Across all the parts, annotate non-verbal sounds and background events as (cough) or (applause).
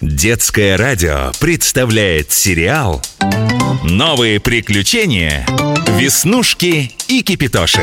Детское радио представляет сериал «Новые приключения. Веснушки и Кипитоши».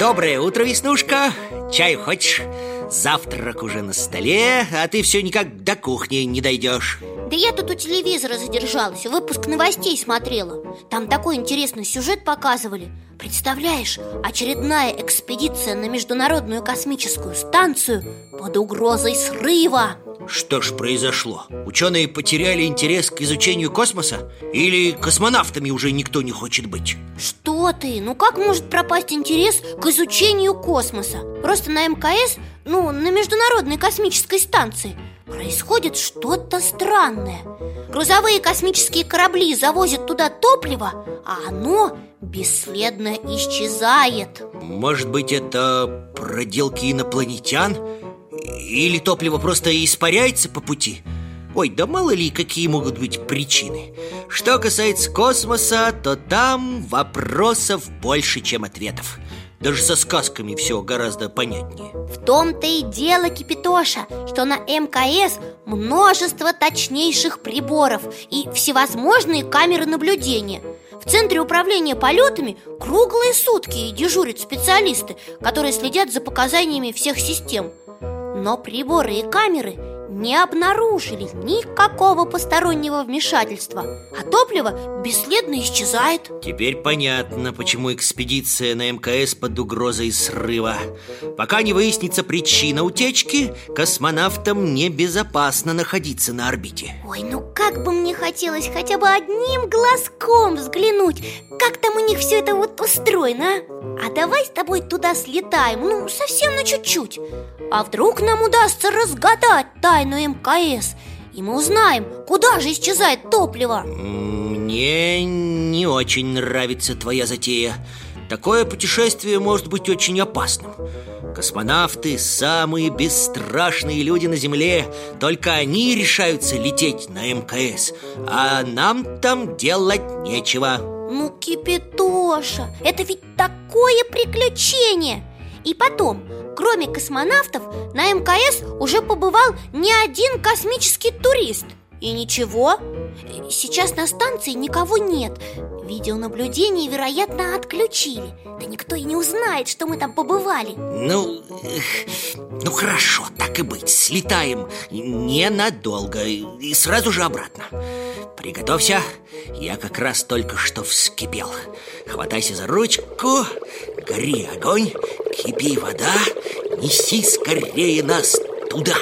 Доброе утро, Веснушка. Чаю хочешь? Завтрак уже на столе, а ты все никак до кухни не дойдешь. Да я тут у телевизора задержалась, выпуск новостей смотрела. Там такой интересный сюжет показывали. Представляешь, очередная экспедиция на Международную космическую станцию под угрозой срыва Что ж произошло? Ученые потеряли интерес к изучению космоса? Или космонавтами уже никто не хочет быть? Что ты? Ну как может пропасть интерес к изучению космоса? Просто на МКС, ну, на Международной космической станции – Происходит что-то странное Грузовые космические корабли завозят туда топливо, а оно бесследно исчезает Может быть, это проделки инопланетян? Или топливо просто испаряется по пути? Ой, да мало ли, какие могут быть причины. Что касается космоса, то там вопросов больше, чем ответов. Даже со сказками все гораздо понятнее. В том-то и дело, Кипитоша, что на МКС множество точнейших приборов и всевозможные камеры наблюдения. В Центре управления полетами круглые сутки дежурят специалисты, которые следят за показаниями всех систем Но приборы и камеры не обнаружили никакого постороннего вмешательства А топливо бесследно исчезает. Теперь понятно, почему экспедиция на МКС под угрозой срыва. Пока не выяснится причина утечки Космонавтам небезопасно находиться на орбите. Ой, ну как бы мне хотелось хотя бы одним глазком взглянуть Как там у них все это вот устроено, а? А давай с тобой туда слетаем, ну совсем на чуть-чуть. А вдруг нам удастся разгадать тайну тайну МКС. И мы узнаем, куда же исчезает топливо. Мне не очень нравится твоя затея. Такое путешествие может быть очень опасным. Космонавты – самые бесстрашные люди на Земле. Только они решаются лететь на МКС А нам там делать нечего. Ну, Кипитоша, это ведь такое приключение И потом, Кроме космонавтов, на МКС уже побывал не один космический турист. И ничего, сейчас на станции никого нет. Видеонаблюдение, вероятно, отключили. Да никто и не узнает, что мы там побывали. Ну, ну хорошо, так и быть Слетаем ненадолго и сразу же обратно. Приготовься, я как раз только что вскипел. Хватайся за ручку, гори огонь, кипи вода Неси скорее нас туда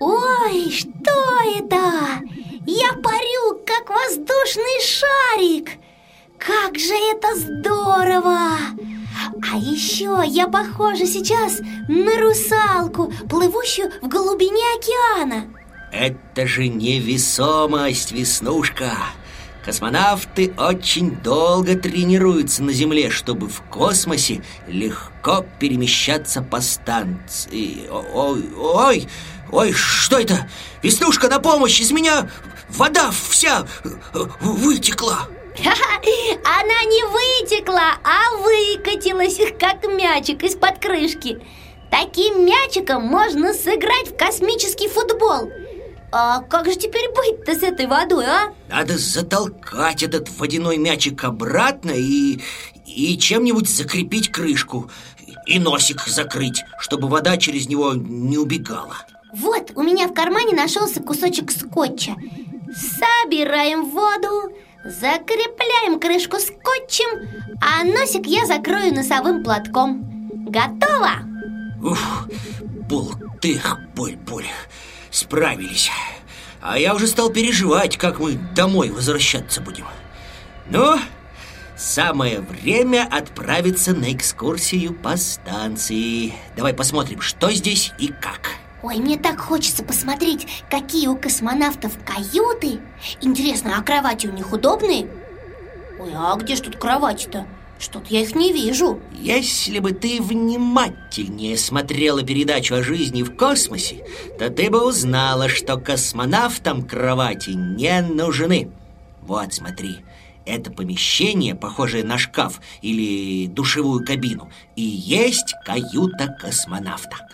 Ой, что это? Я парю, как воздушный шарик Как же это здорово! А еще я похожа сейчас на русалку, плывущую в глубине океана Это же невесомость, Веснушка Космонавты очень долго тренируются на Земле, чтобы в космосе легко перемещаться по станции. Ой, ой, ой, что это? Веснушка, на помощь! Из меня вода вся вытекла. (laughs) Она не вытекла, а выкатилась, как мячик из-под крышки. Таким мячиком можно сыграть в космический футбол. А как же теперь быть-то с этой водой, а? Надо затолкать этот водяной мячик обратно и, и чем-нибудь закрепить крышку И носик закрыть, чтобы вода через него не убегала Вот, у меня в кармане нашелся кусочек скотча Собираем воду, закрепляем крышку скотчем А носик я закрою носовым платком Готово? Ух, бултых, боль-боль Справились. А я уже стал переживать, как мы домой возвращаться будем. Ну, самое время отправиться на экскурсию по станции. Давай посмотрим, что здесь и как. Ой, мне так хочется посмотреть, какие у космонавтов каюты. Интересно, а кровати у них удобные? Ой, а где ж тут кровати-то? Что-то я их не вижу Если бы ты внимательнее смотрела передачу о жизни в космосе То ты бы узнала, что космонавтам кровати не нужны Вот, смотри, Это помещение, похожее на шкаф или душевую кабину, и есть каюта космонавта.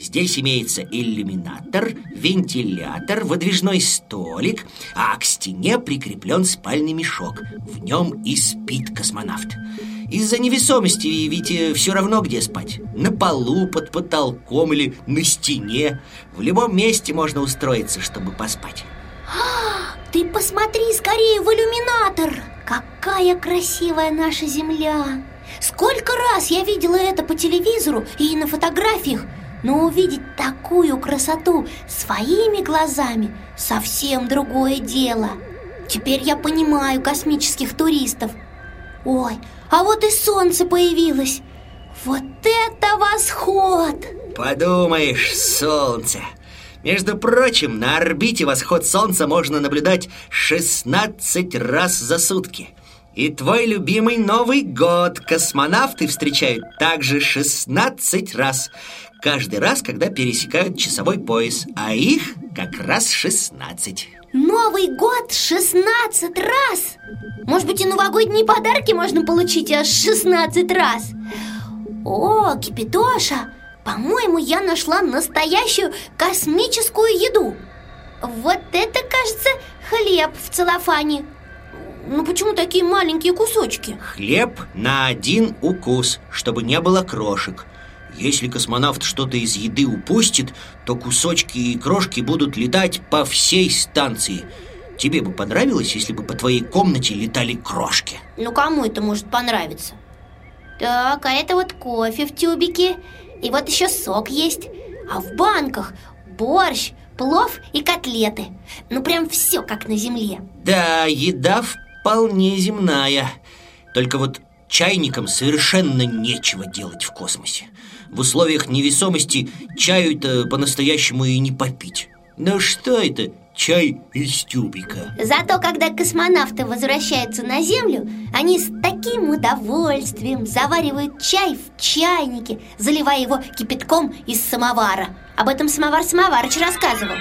Здесь имеется иллюминатор, вентилятор, выдвижной столик, а к стене прикреплен спальный мешок. В нем и спит космонавт. Из-за невесомости ведь э, все равно где спать. На полу, под потолком или на стене. В любом месте можно устроиться, чтобы поспать. А, ты посмотри скорее в иллюминатор! Какая красивая наша Земля! Сколько раз я видела это по телевизору и на фотографиях но увидеть такую красоту своими глазами совсем другое дело. Теперь я понимаю космических туристов. Ой, а вот и солнце появилось. Вот это восход! Подумаешь, солнце. Между прочим, на орбите восход солнца можно наблюдать 16 раз за сутки. И твой любимый Новый год космонавты встречают также 16 раз. Каждый раз, когда пересекают часовой пояс, а их как раз 16. Новый год 16 раз? Может быть, и новогодние подарки можно получить аж 16 раз? О, Кипитоша, по-моему, я нашла настоящую космическую еду Вот это, кажется, хлеб в целлофане ну почему такие маленькие кусочки? Хлеб на один укус, чтобы не было крошек Если космонавт что-то из еды упустит, то кусочки и крошки будут летать по всей станции Тебе бы понравилось, если бы по твоей комнате летали крошки? Ну кому это может понравиться? Так, а это вот кофе в тюбике И вот еще сок есть А в банках борщ, плов и котлеты Ну прям все как на земле Да, еда вполне земная. Только вот чайникам совершенно нечего делать в космосе. В условиях невесомости чаю-то по-настоящему и не попить. Ну что это чай из тюбика? Зато когда космонавты возвращаются на Землю, они с таким удовольствием заваривают чай в чайнике, заливая его кипятком из самовара. Об этом самовар Самоварыч рассказывал.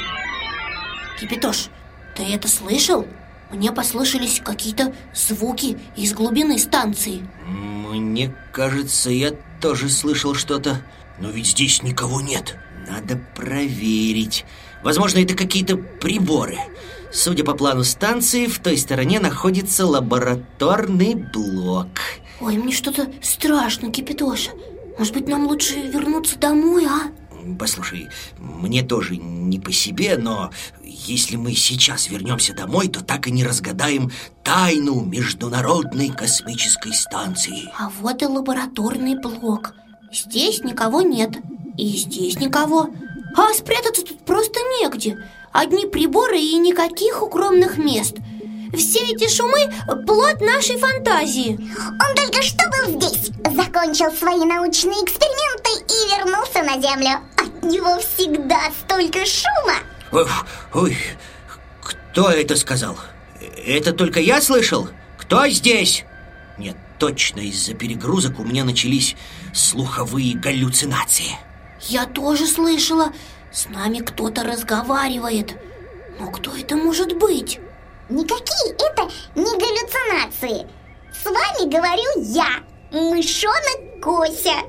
Кипятош, ты это слышал? Мне послышались какие-то звуки из глубины станции. Мне кажется, я тоже слышал что-то. Но ведь здесь никого нет. Надо проверить. Возможно, это какие-то приборы. Судя по плану станции, в той стороне находится лабораторный блок. Ой, мне что-то страшно, Кипятоша Может быть, нам лучше вернуться домой, а? Послушай, мне тоже не по себе, но если мы сейчас вернемся домой, то так и не разгадаем тайну Международной космической станции. А вот и лабораторный блок. Здесь никого нет, и здесь никого. А спрятаться тут просто негде. Одни приборы и никаких укромных мест – все эти шумы – плод нашей фантазии Он только что был здесь Закончил свои научные эксперименты вернулся на Землю От него всегда столько шума Ой, ой, кто это сказал? Это только я слышал? Кто здесь? Нет, точно из-за перегрузок у меня начались слуховые галлюцинации Я тоже слышала С нами кто-то разговаривает Но кто это может быть? Никакие это не галлюцинации С вами говорю я, мышонок Кося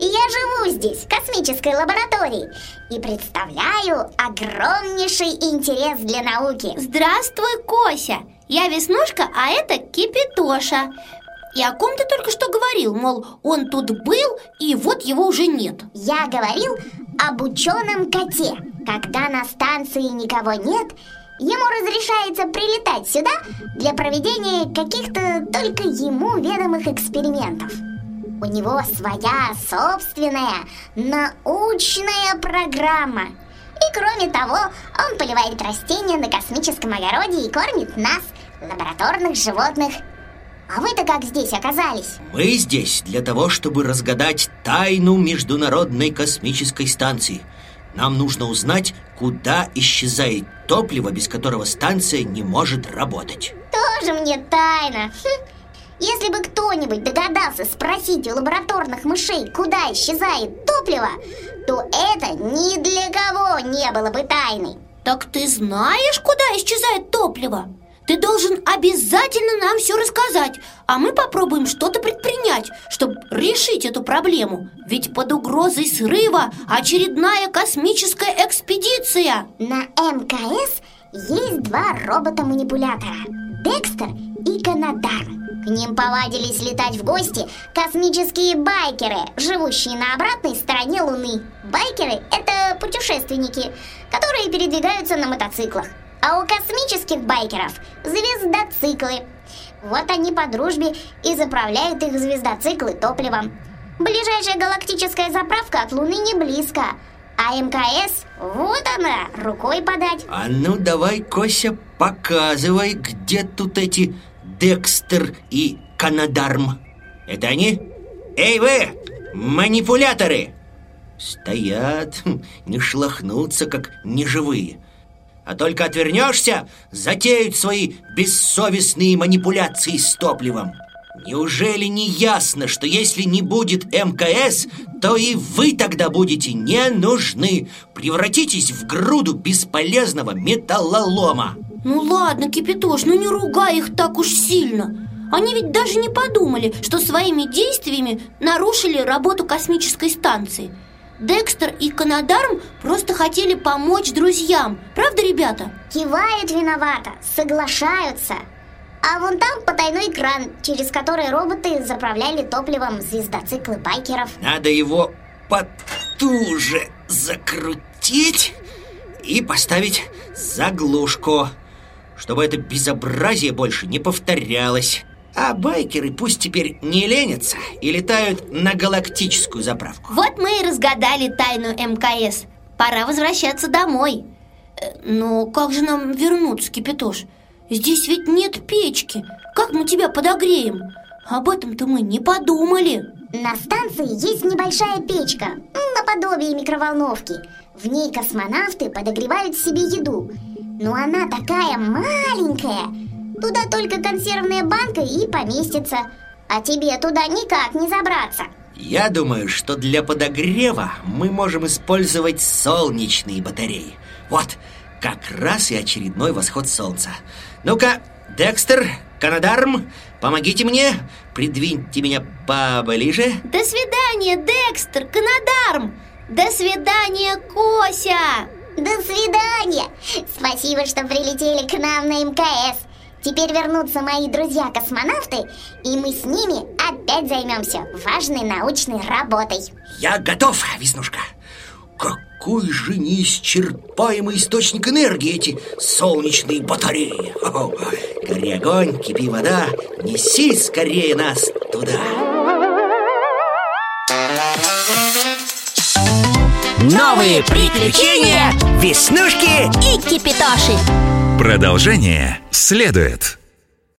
И я живу здесь, в космической лаборатории И представляю огромнейший интерес для науки. Здравствуй, Кося! Я Веснушка, а это Кипитоша. И о ком ты только что говорил? Мол, он тут был, и вот его уже нет. Я говорил об ученом коте. Когда на станции никого нет, ему разрешается прилетать сюда для проведения каких-то только ему ведомых экспериментов. У него своя собственная научная программа. И кроме того, он поливает растения на космическом огороде и кормит нас, лабораторных животных. А вы-то как здесь оказались? Мы здесь для того, чтобы разгадать тайну Международной космической станции – нам нужно узнать, куда исчезает топливо, без которого станция не может работать Тоже мне тайна хм. Если бы кто-нибудь догадался спросить у лабораторных мышей, куда исчезает топливо То это ни для кого не было бы тайной. Так ты знаешь, куда исчезает топливо? Ты должен обязательно нам все рассказать А мы попробуем что-то предпринять, чтобы решить эту проблему. Ведь под угрозой срыва очередная космическая экспедиция. На МКС есть два робота-манипулятора Декстер и Канадар к ним повадились летать в гости космические байкеры, живущие на обратной стороне Луны. Байкеры – это путешественники, которые передвигаются на мотоциклах. А у космических байкеров – звездоциклы. Вот они по дружбе и заправляют их звездоциклы топливом. Ближайшая галактическая заправка от Луны не близко, а МКС, вот она, рукой подать. А ну давай, Кося, показывай, где тут эти Декстер и Канадарм. Это они? Эй вы, манипуляторы! Стоят, хм, не шлахнутся, как неживые. А только отвернешься, затеют свои бессовестные манипуляции с топливом. Неужели не ясно, что если не будет МКС, то и вы тогда будете не нужны? Превратитесь в груду бесполезного металлолома. Ну ладно, Кипятош, ну не ругай их так уж сильно Они ведь даже не подумали, что своими действиями нарушили работу космической станции Декстер и Канадарм просто хотели помочь друзьям Правда, ребята? Кивают виновато, соглашаются а вон там потайной кран, через который роботы заправляли топливом звездоциклы байкеров Надо его потуже закрутить и поставить заглушку чтобы это безобразие больше не повторялось. А байкеры пусть теперь не ленятся и летают на галактическую заправку. Вот мы и разгадали тайну МКС. Пора возвращаться домой. Э, но как же нам вернуться, Кипятош? Здесь ведь нет печки. Как мы тебя подогреем? Об этом-то мы не подумали. На станции есть небольшая печка, наподобие микроволновки. В ней космонавты подогревают себе еду. Но она такая маленькая Туда только консервная банка и поместится А тебе туда никак не забраться Я думаю, что для подогрева мы можем использовать солнечные батареи Вот, как раз и очередной восход солнца Ну-ка, Декстер, Канадарм, помогите мне Придвиньте меня поближе До свидания, Декстер, Канадарм До свидания, Кося до свидания! Спасибо, что прилетели к нам на МКС. Теперь вернутся мои друзья-космонавты, и мы с ними опять займемся важной научной работой. Я готов, Веснушка. Какой же неисчерпаемый источник энергии эти солнечные батареи! О, гори огонь, кипи вода, неси скорее нас туда! Новые приключения Веснушки и Кипитоши Продолжение следует